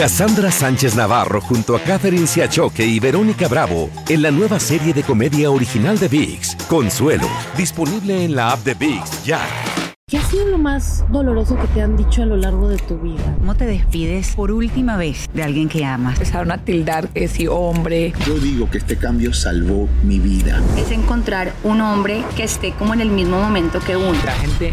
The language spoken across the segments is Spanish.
Cassandra Sánchez Navarro junto a Catherine Siachoque y Verónica Bravo en la nueva serie de comedia original de VIX, Consuelo, disponible en la app de VIX ya. ¿Qué ha sido lo más doloroso que te han dicho a lo largo de tu vida? ¿Cómo te despides por última vez de alguien que amas? Empezaron a tildar que si hombre. Yo digo que este cambio salvó mi vida. Es encontrar un hombre que esté como en el mismo momento que uno. La gente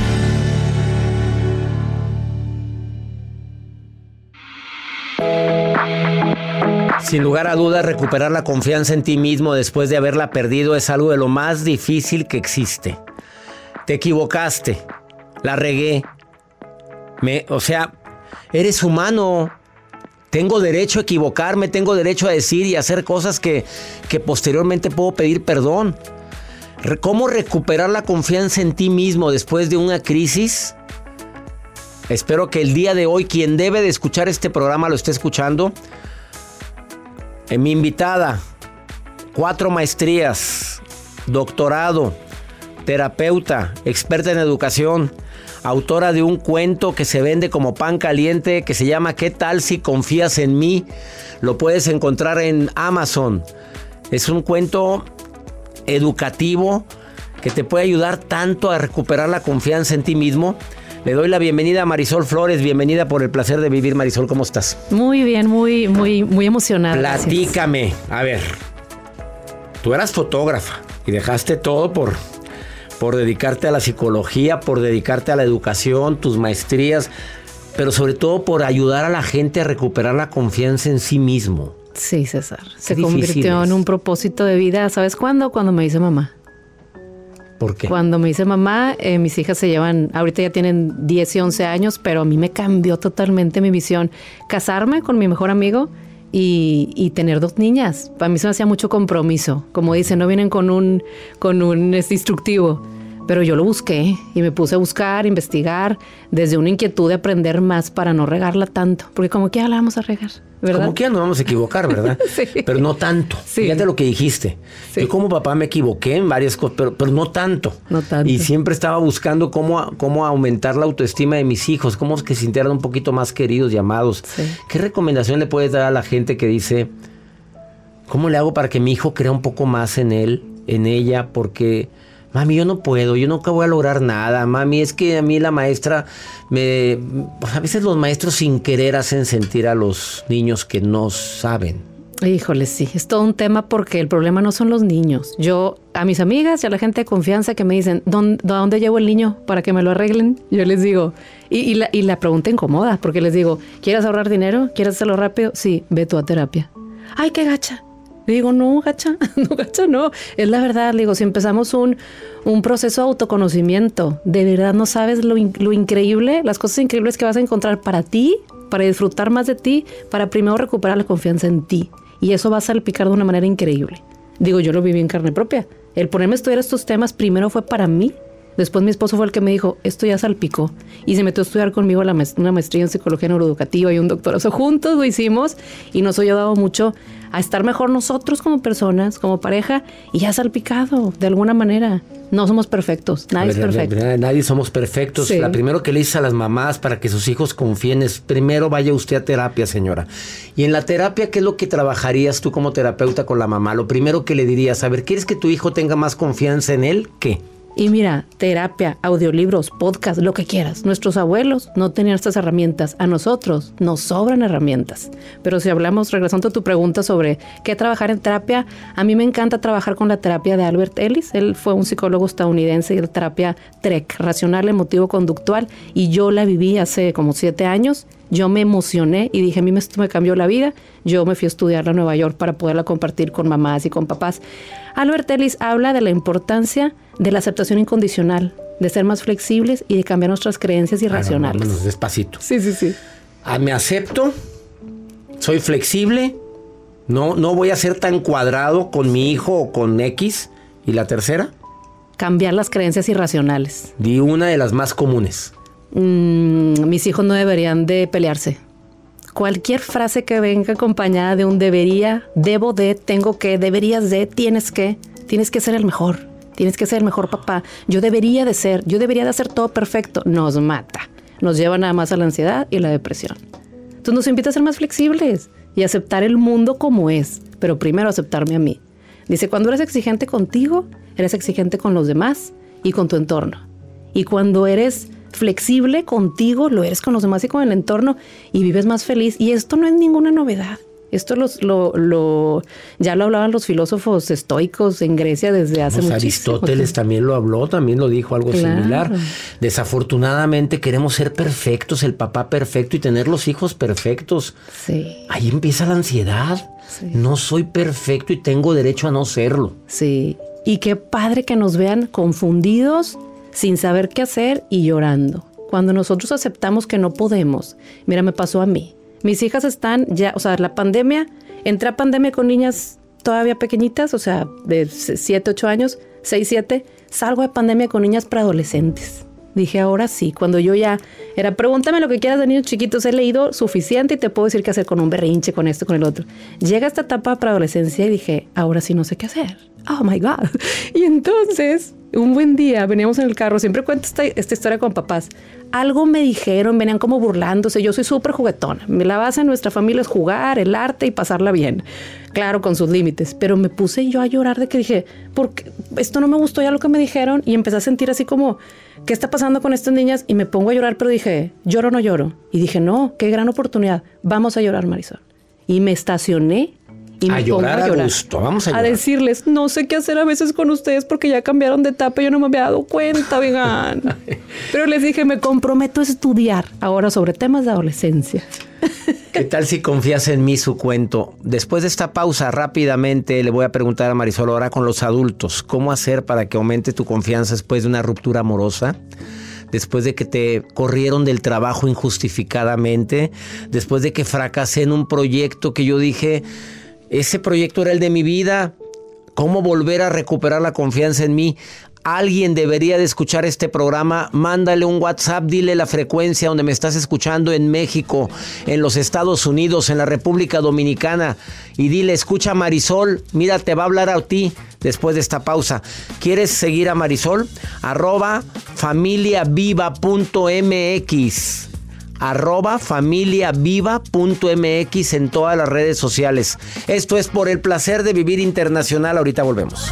Sin lugar a dudas, recuperar la confianza en ti mismo después de haberla perdido es algo de lo más difícil que existe. Te equivocaste, la regué. Me, o sea, eres humano. Tengo derecho a equivocarme, tengo derecho a decir y hacer cosas que, que posteriormente puedo pedir perdón. ¿Cómo recuperar la confianza en ti mismo después de una crisis? Espero que el día de hoy quien debe de escuchar este programa lo esté escuchando. En mi invitada, cuatro maestrías, doctorado, terapeuta, experta en educación, autora de un cuento que se vende como pan caliente que se llama ¿Qué tal si confías en mí? Lo puedes encontrar en Amazon. Es un cuento educativo que te puede ayudar tanto a recuperar la confianza en ti mismo. Le doy la bienvenida a Marisol Flores, bienvenida por el placer de vivir. Marisol, ¿cómo estás? Muy bien, muy, muy, muy emocionada. Platícame. A ver, tú eras fotógrafa y dejaste todo por, por dedicarte a la psicología, por dedicarte a la educación, tus maestrías, pero sobre todo por ayudar a la gente a recuperar la confianza en sí mismo. Sí, César. Se convirtió en un propósito de vida. ¿Sabes cuándo? Cuando me hice mamá. Cuando me hice mamá, eh, mis hijas se llevan, ahorita ya tienen 10 y 11 años, pero a mí me cambió totalmente mi visión. Casarme con mi mejor amigo y, tener dos niñas. Para mí se me hacía mucho compromiso. Como dicen, no vienen con un, con un instructivo. Pero yo lo busqué y me puse a buscar, investigar, desde una inquietud de aprender más para no regarla tanto. Porque como que ya la vamos a regar, ¿verdad? Como que ya nos vamos a equivocar, ¿verdad? sí. Pero no tanto. Sí. Fíjate lo que dijiste. Sí. Yo como papá me equivoqué en varias cosas, pero, pero no tanto. No tanto. Y siempre estaba buscando cómo, cómo aumentar la autoestima de mis hijos, cómo que se sintieran un poquito más queridos y amados. Sí. ¿Qué recomendación le puedes dar a la gente que dice, ¿cómo le hago para que mi hijo crea un poco más en él, en ella? Porque Mami, yo no puedo, yo nunca voy a lograr nada. Mami, es que a mí la maestra me... A veces los maestros sin querer hacen sentir a los niños que no saben. Híjole, sí, es todo un tema porque el problema no son los niños. Yo, a mis amigas y a la gente de confianza que me dicen, ¿dónde, ¿dónde llevo el niño para que me lo arreglen? Yo les digo, y, y, la, y la pregunta incomoda, porque les digo, ¿quieres ahorrar dinero? ¿Quieres hacerlo rápido? Sí, ve tú a terapia. Ay, qué gacha. Digo, no, gacha, no, gacha, no. Es la verdad, le digo, si empezamos un, un proceso de autoconocimiento, de verdad no sabes lo, lo increíble, las cosas increíbles que vas a encontrar para ti, para disfrutar más de ti, para primero recuperar la confianza en ti. Y eso va a salpicar de una manera increíble. Digo, yo lo viví en carne propia. El ponerme a estudiar estos temas primero fue para mí. Después mi esposo fue el que me dijo, esto ya salpicó. Y se metió a estudiar conmigo la maest una maestría en psicología neuroeducativa y un doctorado. juntos lo hicimos y nos ha ayudado mucho a estar mejor nosotros como personas, como pareja, y ya salpicado de alguna manera. No somos perfectos, nadie ver, es perfecto. Nadie somos perfectos. Sí. La primero que le dices a las mamás para que sus hijos confíen es, primero vaya usted a terapia, señora. Y en la terapia, ¿qué es lo que trabajarías tú como terapeuta con la mamá? Lo primero que le dirías, a ver, ¿quieres que tu hijo tenga más confianza en él? ¿Qué? Y mira, terapia, audiolibros, podcast, lo que quieras. Nuestros abuelos no tenían estas herramientas. A nosotros nos sobran herramientas. Pero si hablamos, regresando a tu pregunta sobre qué trabajar en terapia, a mí me encanta trabajar con la terapia de Albert Ellis. Él fue un psicólogo estadounidense de terapia TREC, racional, emotivo, conductual, y yo la viví hace como siete años. Yo me emocioné y dije, a mí esto me cambió la vida. Yo me fui a estudiar a Nueva York para poderla compartir con mamás y con papás. Albert Ellis habla de la importancia de la aceptación incondicional, de ser más flexibles y de cambiar nuestras creencias irracionales. Vámonos despacito. Sí, sí, sí. Ah, me acepto, soy flexible, no, no voy a ser tan cuadrado con mi hijo o con X. ¿Y la tercera? Cambiar las creencias irracionales. Di una de las más comunes. Mm, mis hijos no deberían de pelearse. Cualquier frase que venga acompañada de un debería, debo de, tengo que, deberías de, tienes que, tienes que ser el mejor, tienes que ser el mejor papá, yo debería de ser, yo debería de hacer todo perfecto, nos mata, nos lleva nada más a la ansiedad y la depresión. Entonces nos invita a ser más flexibles y aceptar el mundo como es, pero primero aceptarme a mí. Dice, cuando eres exigente contigo, eres exigente con los demás y con tu entorno. Y cuando eres flexible contigo, lo eres con los demás y con el entorno y vives más feliz. Y esto no es ninguna novedad. Esto los, lo, lo, ya lo hablaban los filósofos estoicos en Grecia desde hace mucho muchísimo Aristóteles también lo habló, también lo dijo algo similar. Desafortunadamente queremos ser perfectos, el papá perfecto y tener los hijos perfectos. Sí. Ahí empieza la ansiedad. No soy perfecto y tengo derecho a no serlo. Sí. Y qué padre que nos vean confundidos sin saber qué hacer y llorando. Cuando nosotros aceptamos que no podemos, mira, me pasó a mí. Mis hijas están ya, o sea, la pandemia, entré pandemia con niñas todavía pequeñitas, o sea, de 7, 8 años, 6, 7, salgo de pandemia con niñas preadolescentes. Dije, ahora sí, cuando yo ya era, pregúntame lo que quieras de niños chiquitos, he leído suficiente y te puedo decir qué hacer con un berrinche, con esto, con el otro. Llega esta etapa de preadolescencia y dije, ahora sí no sé qué hacer. Oh my God. Y entonces un buen día veníamos en el carro, siempre cuento esta, historia con papás. Algo me dijeron, venían como burlándose. Yo soy súper juguetona. La base en nuestra familia es jugar, el arte y pasarla bien. Claro, con sus límites. Pero me puse yo a llorar de que dije, porque esto no me gustó ya lo que me dijeron y empecé a sentir así como, ¿qué está pasando con estas niñas? Y me pongo a llorar, pero dije, lloro o no lloro. Y dije, no, qué gran oportunidad. Vamos a llorar, Marisol. Y me estacioné y a llorar, a gusto, vamos a, a decirles, no sé qué hacer a veces con ustedes porque ya cambiaron de etapa y yo no me había dado cuenta, vegan. Pero les dije, me comprometo a estudiar ahora sobre temas de adolescencia. ¿Qué tal si confías en mí su cuento? Después de esta pausa, rápidamente le voy a preguntar a Marisol ahora con los adultos, ¿cómo hacer para que aumente tu confianza después de una ruptura amorosa? después de que te corrieron del trabajo injustificadamente, después de que fracasé en un proyecto que yo dije, ese proyecto era el de mi vida. ¿Cómo volver a recuperar la confianza en mí? Alguien debería de escuchar este programa, mándale un WhatsApp, dile la frecuencia donde me estás escuchando en México, en los Estados Unidos, en la República Dominicana y dile, escucha Marisol, mira, te va a hablar a ti después de esta pausa. ¿Quieres seguir a Marisol? Arroba familiaviva.mx arroba familiaviva.mx en todas las redes sociales. Esto es por el placer de vivir internacional. Ahorita volvemos.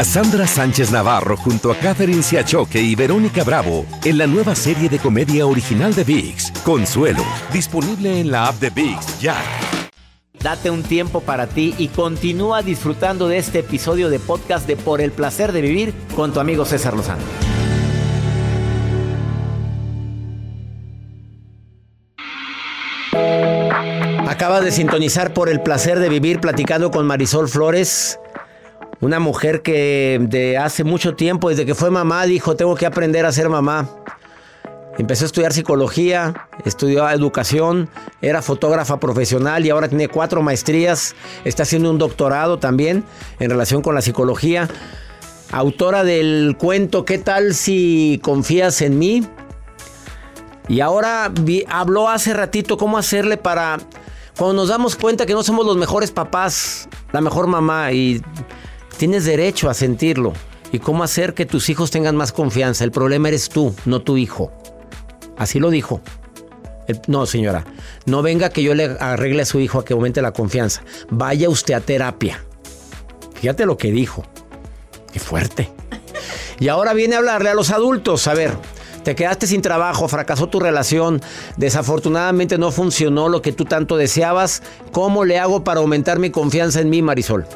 Cassandra Sánchez Navarro junto a Catherine Siachoque y Verónica Bravo en la nueva serie de comedia original de VIX, Consuelo, disponible en la app de VIX ya. Date un tiempo para ti y continúa disfrutando de este episodio de podcast de Por el placer de vivir con tu amigo César Lozano. Acaba de sintonizar por el placer de vivir platicando con Marisol Flores una mujer que de hace mucho tiempo, desde que fue mamá, dijo, tengo que aprender a ser mamá. Empezó a estudiar psicología, estudió educación, era fotógrafa profesional y ahora tiene cuatro maestrías. Está haciendo un doctorado también en relación con la psicología. Autora del cuento ¿Qué tal si confías en mí? Y ahora habló hace ratito cómo hacerle para cuando nos damos cuenta que no somos los mejores papás, la mejor mamá y tienes derecho a sentirlo. Y cómo hacer que tus hijos tengan más confianza. El problema eres tú, no tu hijo. Así lo dijo. no, señora, no venga que yo le arregle a su hijo a que aumente la confianza. Vaya usted a terapia. Fíjate lo que dijo. Qué fuerte. Y ahora viene a hablarle a los adultos. A ver, te quedaste sin trabajo, fracasó tu relación, desafortunadamente no funcionó lo que tú tanto deseabas. ¿Cómo le hago para aumentar mi confianza en mí, Marisol?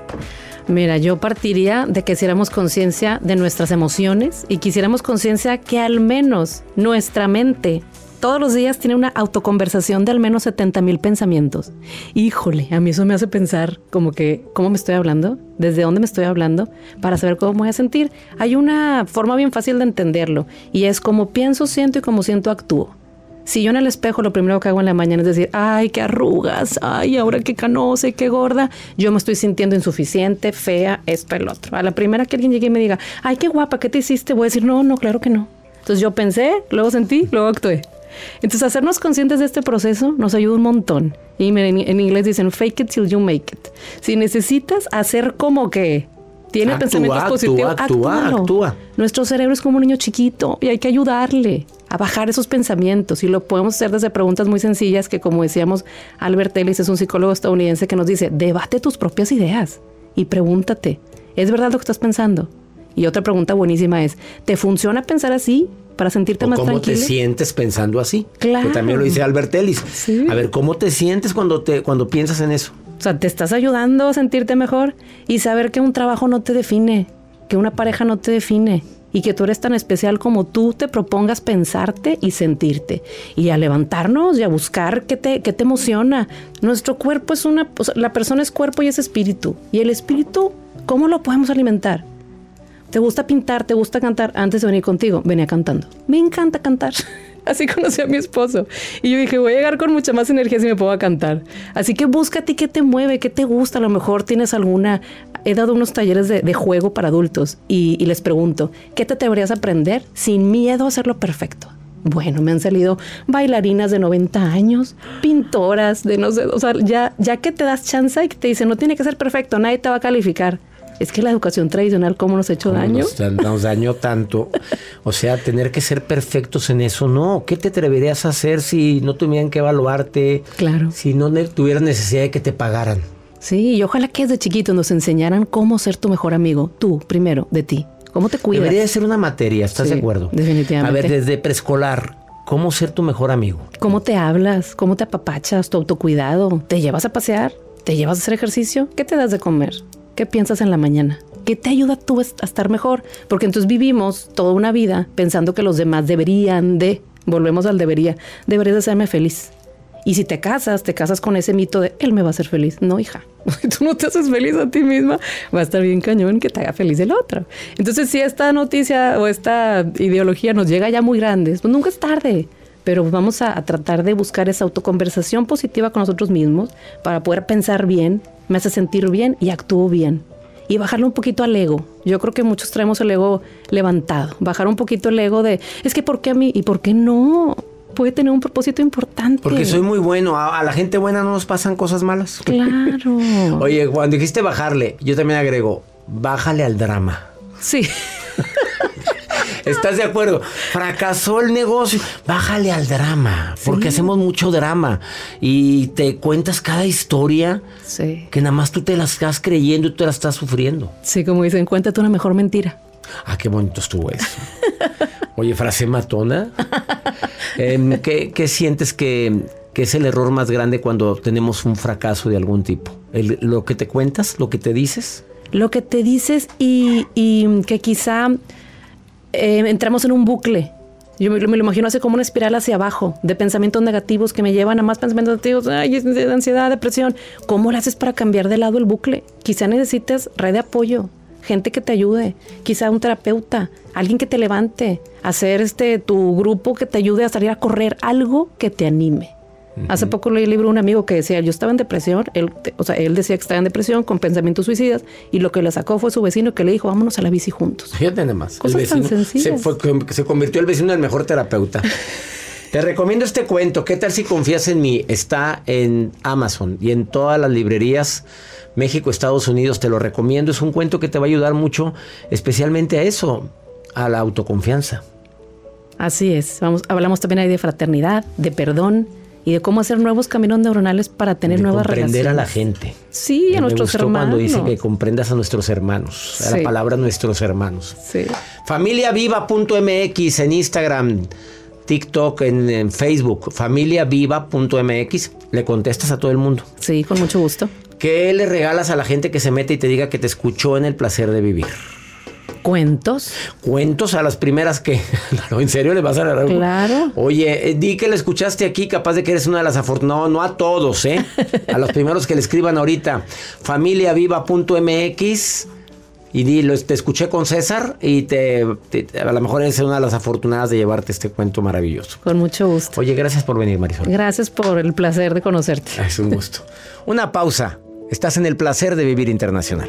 Mira, yo partiría de que hiciéramos conciencia de nuestras emociones y quisiéramos conciencia que al menos nuestra mente todos los días tiene una autoconversación de al menos 70 mil pensamientos. Híjole, a mí eso me hace pensar como que, ¿cómo me estoy hablando? ¿Desde dónde me estoy hablando? Para saber cómo voy a sentir. Hay una forma bien fácil de entenderlo y es como pienso, siento y como siento, actúo. Si yo en el espejo lo primero que hago en la mañana es decir, ay, qué arrugas, ay, ahora qué canosa y qué gorda, yo me estoy sintiendo insuficiente, fea, esto, el otro. A la primera que alguien llegue y me diga, ay, qué guapa, ¿qué te hiciste? Voy a decir, no, no, claro que no. Entonces yo pensé, luego sentí, luego actué. Entonces hacernos conscientes de este proceso nos ayuda un montón. Y en, inglés dicen, fake it till you make it. Si necesitas hacer como que tiene pensamientos positivos, actúa, actúa. Nuestro cerebro es como un niño chiquito y hay que ayudarle a bajar esos pensamientos y lo podemos hacer desde preguntas muy sencillas que como decíamos Albert Ellis es un psicólogo estadounidense que nos dice, debate tus propias ideas y pregúntate, ¿es verdad lo que estás pensando? Y otra pregunta buenísima es, ¿te funciona pensar así para sentirte más tranquilo? ¿Cómo te sientes pensando así? Claro. Que también lo dice Albert Ellis. A ver, ¿cómo te sientes cuando, te, cuando piensas en eso? O sea, te estás ayudando a sentirte mejor y saber que un trabajo no te define, que una pareja no te define, y que tú eres tan especial como tú te propongas pensarte y sentirte. Y a levantarnos y a buscar qué te, qué te emociona. Nuestro cuerpo es una, la persona es cuerpo y es espíritu. Y el espíritu, ¿cómo lo podemos alimentar? ¿Te gusta pintar? ¿Te gusta cantar? Antes de venir contigo, venía cantando. Me encanta cantar. Así conocí a mi esposo. Y yo dije, voy a llegar con mucha más energía si me puedo cantar. Así que búscate qué te mueve, qué te gusta. A lo mejor tienes alguna... He dado unos talleres de, juego para adultos y, les pregunto, ¿qué te deberías aprender sin miedo a hacerlo perfecto? Bueno, me han salido bailarinas de 90 años, pintoras de no sé, o sea, ya, ya que te das chance y te dicen, no tiene que ser perfecto, nadie te va a calificar. Es que la educación tradicional, ¿cómo nos ha hecho daño? Nos, dañó tanto. O sea, tener que ser perfectos en eso, no. ¿Qué te atreverías a hacer si no tuvieran que evaluarte? Claro. Si no tuvieras necesidad de que te pagaran. Sí, y ojalá que desde chiquito nos enseñaran cómo ser tu mejor amigo. Tú, primero, de ti. ¿Cómo te cuidas? Debería ser una materia, ¿estás de acuerdo? Definitivamente. A ver, desde preescolar, ¿cómo ser tu mejor amigo? ¿Cómo te hablas? ¿Cómo te apapachas? ¿Tu autocuidado? ¿Te llevas a pasear? ¿Te llevas a hacer ejercicio? ¿Qué te das de comer? ¿Qué piensas en la mañana? ¿Qué te ayuda tú a estar mejor? Porque entonces vivimos toda una vida pensando que los demás deberían de, volvemos al debería, deberías de hacerme feliz. Y si te casas, te casas con ese mito de él me va a hacer feliz. No, hija, tú no te haces feliz a ti misma, va a estar bien cañón que te haga feliz el otro. Entonces, si esta noticia o esta ideología nos llega ya muy grande, pues nunca es tarde. Pero vamos a, a tratar de buscar esa autoconversación positiva con nosotros mismos para poder pensar bien, me hace sentir bien y actúo bien. Y bajarle un poquito al ego. Yo creo que muchos traemos el ego levantado. Bajar un poquito el ego de, es que ¿por qué a mí? ¿Y por qué no? Puede tener un propósito importante. Porque soy muy bueno. A, la gente buena no nos pasan cosas malas. Claro. Oye, cuando dijiste bajarle, yo también agrego, bájale al drama. Sí. ¿Estás de acuerdo? Fracasó el negocio. Bájale al drama, porque hacemos mucho drama y te cuentas cada historia que nada más tú te las estás creyendo y tú te la estás sufriendo. Sí, como dicen, cuéntate una mejor mentira. Ah, qué bonito estuvo eso. Oye, frase matona. Em, ¿qué, sientes que, es el error más grande cuando tenemos un fracaso de algún tipo? ¿Lo que te cuentas? ¿Lo que te dices? Lo que te dices y, y que quizá eh, entramos en un bucle. Yo me, lo imagino así como una espiral hacia abajo de pensamientos negativos que me llevan a más pensamientos negativos, ay, ansiedad, depresión. ¿Cómo lo haces para cambiar de lado el bucle? Quizá necesites red de apoyo, gente que te ayude, quizá un terapeuta, alguien que te levante, hacer este tu grupo que te ayude a salir a correr, algo que te anime. Hace poco leí el libro de un amigo que decía, yo estaba en depresión, él, o sea, él decía que estaba en depresión con pensamientos suicidas y lo que le sacó fue su vecino que le dijo, vámonos a la bici juntos. Fíjate nada más. Cosas tan sencillas. Se, se convirtió el vecino en el mejor terapeuta. Te recomiendo este cuento. ¿Qué tal si confías en mí? Está en Amazon y en todas las librerías. México, Estados Unidos, te lo recomiendo. Es un cuento que te va a ayudar mucho, especialmente a eso, a la autoconfianza. Así es. Vamos, hablamos también ahí de fraternidad, de perdón y de cómo hacer nuevos caminos neuronales para tener nuevas comprender relaciones. a la gente. Sí, a nuestros me gustó hermanos. cuando dice que comprendas a nuestros hermanos. Sí. La palabra nuestros hermanos. Sí. Familiaviva.mx en Instagram, TikTok, en, en Facebook. Familiaviva.mx. Le contestas a todo el mundo. Sí, con mucho gusto. ¿Qué le regalas a la gente que se mete y te diga que te escuchó en el placer de vivir? Cuentos. Cuentos a las primeras que. No, ¿En serio le vas a regalar? Claro. Oye, eh, di que le escuchaste aquí, capaz de que eres una de las afortunadas. No, no a todos, ¿eh? A los primeros que le escriban ahorita. Familiaviva.mx. Y di, lo- te escuché con César y te, te- a lo mejor eres una de las afortunadas de llevarte este cuento maravilloso. Con mucho gusto. Oye, gracias por venir, Marisol. Gracias por el placer de conocerte. Es un gusto. Una pausa. Estás en el placer de vivir internacional.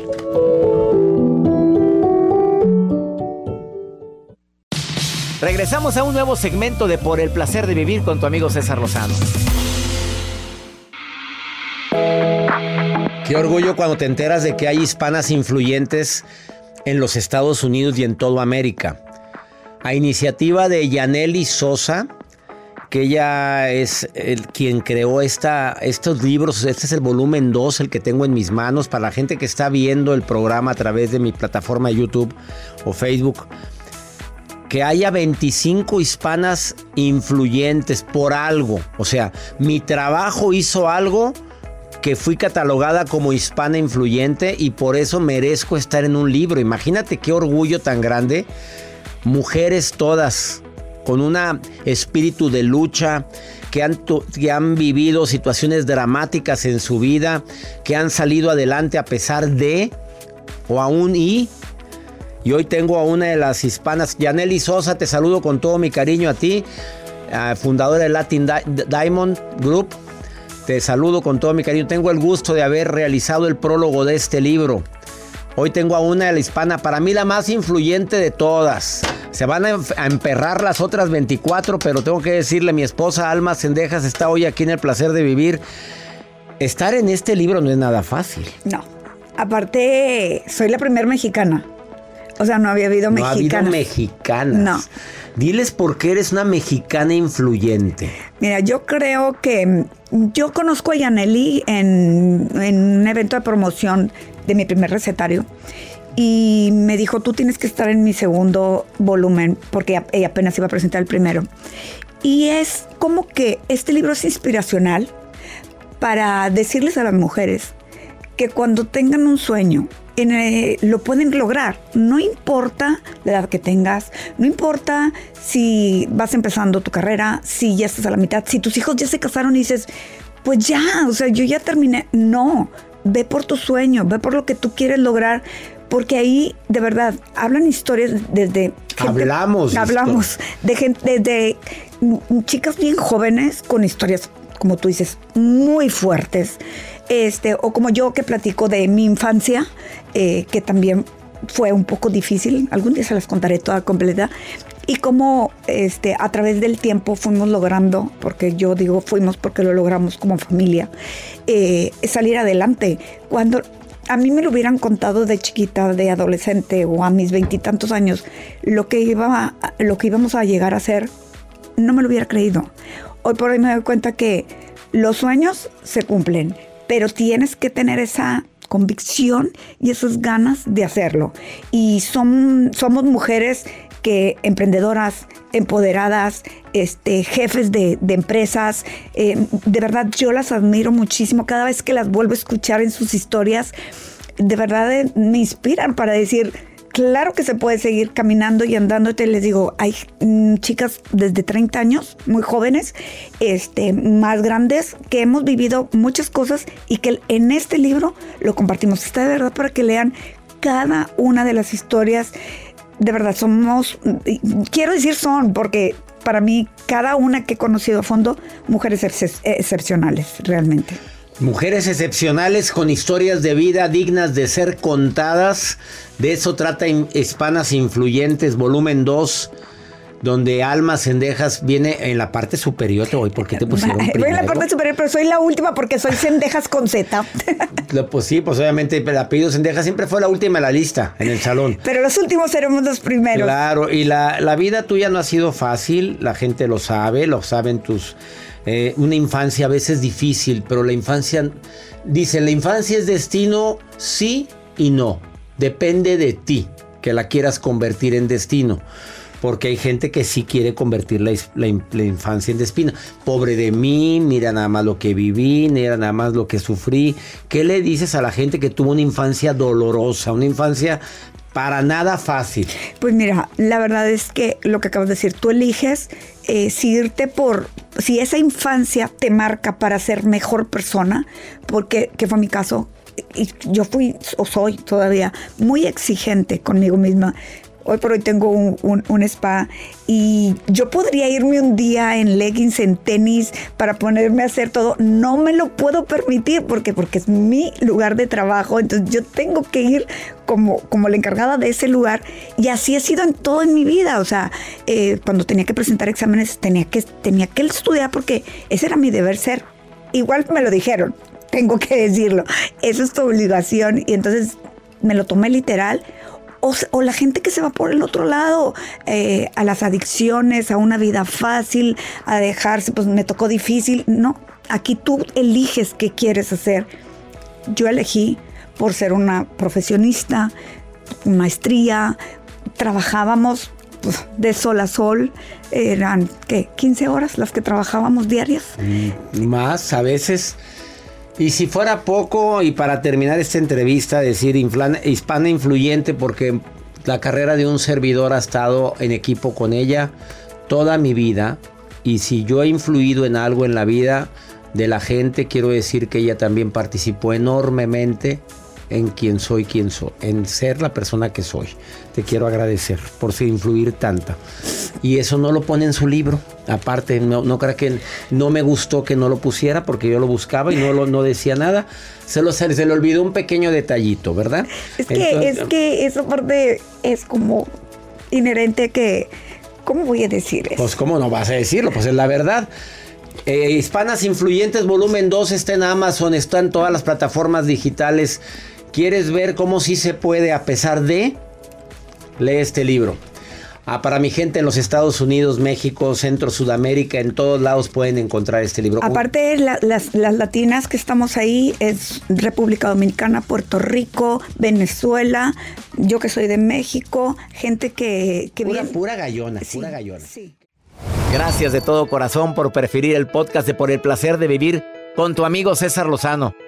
Regresamos a un nuevo segmento de Por el placer de vivir con tu amigo César Lozano. Qué orgullo cuando te enteras de que hay hispanas influyentes en los Estados Unidos y en toda América. A iniciativa de Yaneli Sosa, que ella es el, quien creó esta, estos libros. Este es el volumen 2, el que tengo en mis manos. Para la gente que está viendo el programa a través de mi plataforma de YouTube o Facebook, que haya 25 hispanas influyentes por algo. O sea, mi trabajo hizo algo que fui catalogada como hispana influyente y por eso merezco estar en un libro. Imagínate qué orgullo tan grande. Mujeres todas con un espíritu de lucha, que han, que han vivido situaciones dramáticas en su vida, que han salido adelante a pesar de o aún y. Y hoy tengo a una de las hispanas, Yaneli Sosa, te saludo con todo mi cariño a ti, fundadora de Latin Di Diamond Group. Te saludo con todo mi cariño. Tengo el gusto de haber realizado el prólogo de este libro. Hoy tengo a una de la hispana, para mí la más influyente de todas. Se van a, a emperrar las otras 24, pero tengo que decirle, mi esposa Alma Sendejas está hoy aquí en el placer de vivir. Estar en este libro no es nada fácil. No. Aparte, soy la primera mexicana. O sea, no había habido no mexicanas. Ha habido mexicanas. No. Diles por qué eres una mexicana influyente. Mira, yo creo que yo conozco a Yaneli en, en un evento de promoción de mi primer recetario y me dijo, tú tienes que estar en mi segundo volumen porque ella apenas iba a presentar el primero. Y es como que este libro es inspiracional para decirles a las mujeres que cuando tengan un sueño, en el, lo pueden lograr. No importa la edad que tengas, no importa si vas empezando tu carrera, si ya estás a la mitad, si tus hijos ya se casaron y dices, pues ya, o sea, yo ya terminé. No, ve por tu sueño, ve por lo que tú quieres lograr. Porque ahí, de verdad, hablan historias desde... Gente, hablamos. Hablamos de gente, de chicas bien jóvenes con historias, como tú dices, muy fuertes este, o como yo que platico de mi infancia, eh, que también fue un poco difícil, algún día se las contaré toda completa, y cómo este, a través del tiempo fuimos logrando, porque yo digo fuimos porque lo logramos como familia, eh, salir adelante. Cuando a mí me lo hubieran contado de chiquita, de adolescente o a mis veintitantos años, lo que, iba, lo que íbamos a llegar a ser, no me lo hubiera creído. Hoy por hoy me doy cuenta que los sueños se cumplen, pero tienes que tener esa convicción y esas ganas de hacerlo. Y son, somos mujeres que emprendedoras, empoderadas, este, jefes de, empresas, eh, de verdad yo las admiro muchísimo. Cada vez que las vuelvo a escuchar en sus historias, de verdad eh, me inspiran para decir, claro que se puede seguir caminando y andando. Te les digo, hay mm, chicas desde 30 años, muy jóvenes, este, más grandes, que hemos vivido muchas cosas y que en este libro lo compartimos. Está de verdad para que lean cada una de las historias, de verdad, somos, quiero decir son, porque para mí, cada una que he conocido a fondo, mujeres excepcionales, realmente. Mujeres excepcionales con historias de vida dignas de ser contadas. De eso trata Hispanas Influyentes, volumen 2 donde Almas Cendejas viene en la parte superior. Te voy, ¿por qué te pusieron Voy en la parte superior, pero soy la última porque soy Cendejas con Z. pues sí, pues obviamente el apellido Cendejas siempre fue la última en la lista, en el salón. Pero los últimos seremos los primeros. Claro, y la, la vida tuya no ha sido fácil, la gente lo sabe, lo saben tus eh, una infancia a veces difícil, pero la infancia, dice, la infancia es destino, sí y no. Depende de ti que la quieras convertir en destino. Porque hay gente que sí quiere convertir la, infancia en destino. Pobre de mí, mira nada más lo que viví, mira nada más lo que sufrí. ¿Qué le dices a la gente que tuvo una infancia dolorosa, una infancia para nada fácil. Pues mira, la verdad es que lo que acabas de decir, tú eliges eh, si irte por, si esa infancia te marca para ser mejor persona, porque que fue mi caso, y yo fui o soy todavía muy exigente conmigo misma hoy por hoy tengo un, spa y yo podría irme un día en leggings, en tenis, para ponerme a hacer todo. No me lo puedo permitir porque, porque es mi lugar de trabajo. Entonces yo tengo que ir como, como la encargada de ese lugar. Y así ha sido en todo mi vida. O sea, eh, cuando tenía que presentar exámenes, tenía que, tenía que estudiar porque ese era mi deber ser. Igual me lo dijeron, tengo que decirlo. Eso es tu obligación. Y entonces me lo tomé literal o, la gente que se va por el otro lado, eh, a las adicciones, a una vida fácil, a dejarse, pues me tocó difícil. No, aquí tú eliges qué quieres hacer. Yo elegí por ser una profesionista, maestría, trabajábamos pues, de sol a sol, eran, ¿qué? 15 horas las que trabajábamos diarias. Mm, más, a veces y si fuera poco, y para terminar esta entrevista, decir hispana influyente, porque la carrera de un servidor ha estado en equipo con ella toda mi vida. Y si yo he influido en algo en la vida de la gente, quiero decir que ella también participó enormemente en quien soy, quien soy, en ser la persona que soy. Te quiero agradecer por influir tanta. Y eso no lo pone en su libro. Aparte, no, no creo que no me gustó que no lo pusiera porque yo lo buscaba y no, lo, no decía nada. Se, lo, se, le olvidó un pequeño detallito, ¿verdad? Es que, es que esa parte es como inherente que... ¿Cómo voy a decir eso? Pues cómo no vas a decirlo, pues es la verdad. Eh, Hispanas Influyentes, volumen 2 está en Amazon, está en todas las plataformas digitales. ¿Quieres ver cómo sí se puede a pesar de? Lee este libro. Ah, para mi gente en los Estados Unidos, México, Centro, Sudamérica, en todos lados pueden encontrar este libro. Aparte, las, latinas que estamos ahí es República Dominicana, Puerto Rico, Venezuela, yo que soy de México, gente que, que pura, Pura gallona, pura gallona. Sí. Gracias de todo corazón por preferir el podcast de Por el Placer de Vivir con tu amigo César Lozano.